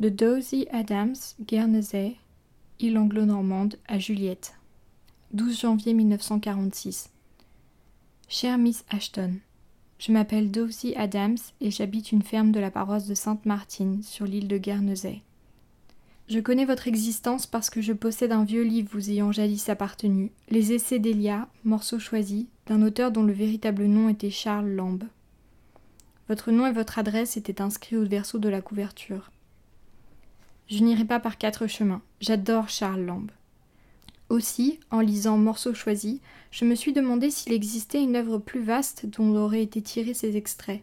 De Adams, Guernesey, île anglo-normande, à Juliette. 12 janvier 1946. Chère Miss Ashton, je m'appelle Dozy Adams et j'habite une ferme de la paroisse de Sainte-Martine, sur l'île de Guernesey. Je connais votre existence parce que je possède un vieux livre vous ayant jadis appartenu, Les Essais d'Elia, morceau choisi, d'un auteur dont le véritable nom était Charles Lamb. Votre nom et votre adresse étaient inscrits au verso de la couverture. Je n'irai pas par quatre chemins. J'adore Charles Lamb. Aussi, en lisant Morceaux choisis, je me suis demandé s'il existait une œuvre plus vaste dont auraient été tirés ces extraits.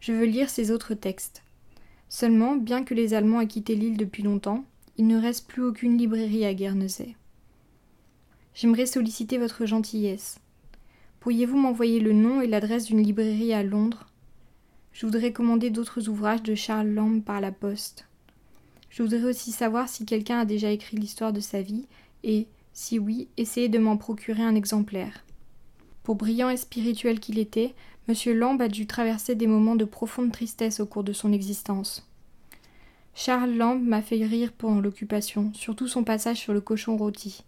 Je veux lire ces autres textes. Seulement, bien que les Allemands aient quitté l'île depuis longtemps, il ne reste plus aucune librairie à Guernesey. J'aimerais solliciter votre gentillesse. Pourriez-vous m'envoyer le nom et l'adresse d'une librairie à Londres? Je voudrais commander d'autres ouvrages de Charles Lamb par la poste. Je voudrais aussi savoir si quelqu'un a déjà écrit l'histoire de sa vie et, si oui, essayer de m'en procurer un exemplaire. Pour brillant et spirituel qu'il était, M. Lamb a dû traverser des moments de profonde tristesse au cours de son existence. Charles Lamb m'a fait rire pendant l'occupation, surtout son passage sur le cochon rôti.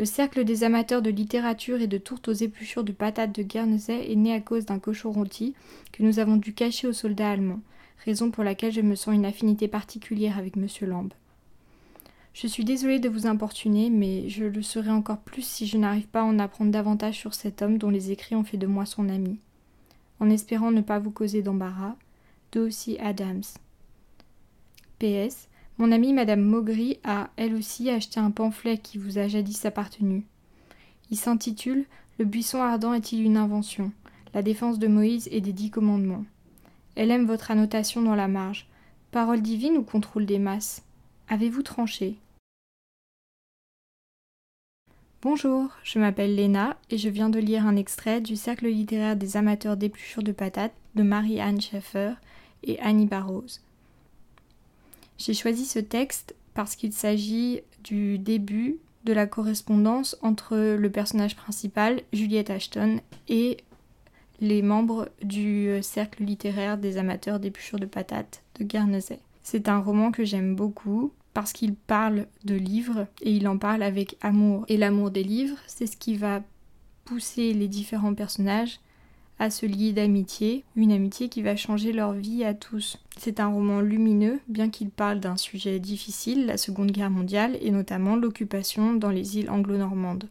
Le cercle des amateurs de littérature et de tourtes aux épluchures de patates de Guernesey est né à cause d'un cochon rôti que nous avons dû cacher aux soldats allemands raison pour laquelle je me sens une affinité particulière avec M. Lamb. Je suis désolée de vous importuner, mais je le serai encore plus si je n'arrive pas à en apprendre davantage sur cet homme dont les écrits ont fait de moi son ami. En espérant ne pas vous causer d'embarras, aussi Adams. PS. Mon amie Madame Maugry a, elle aussi, acheté un pamphlet qui vous a jadis appartenu. Il s'intitule Le buisson ardent est-il une invention? La défense de Moïse et des dix commandements. Elle aime votre annotation dans la marge. Parole divine ou contrôle des masses? Avez-vous tranché? Bonjour, je m'appelle Léna et je viens de lire un extrait du Cercle littéraire des amateurs d'épluchures de patates de Marie-Anne Schaeffer et Annie Barrows. J'ai choisi ce texte parce qu'il s'agit du début de la correspondance entre le personnage principal, Juliette Ashton, et les membres du euh, cercle littéraire des amateurs d'épluchures de patates de Guernesey. C'est un roman que j'aime beaucoup parce qu'il parle de livres et il en parle avec amour. Et l'amour des livres, c'est ce qui va pousser les différents personnages à se lier d'amitié, une amitié qui va changer leur vie à tous. C'est un roman lumineux, bien qu'il parle d'un sujet difficile, la Seconde Guerre mondiale, et notamment l'occupation dans les îles anglo-normandes.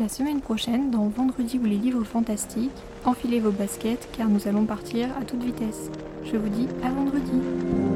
La semaine prochaine, dans Vendredi ou les livres fantastiques, enfilez vos baskets car nous allons partir à toute vitesse. Je vous dis à vendredi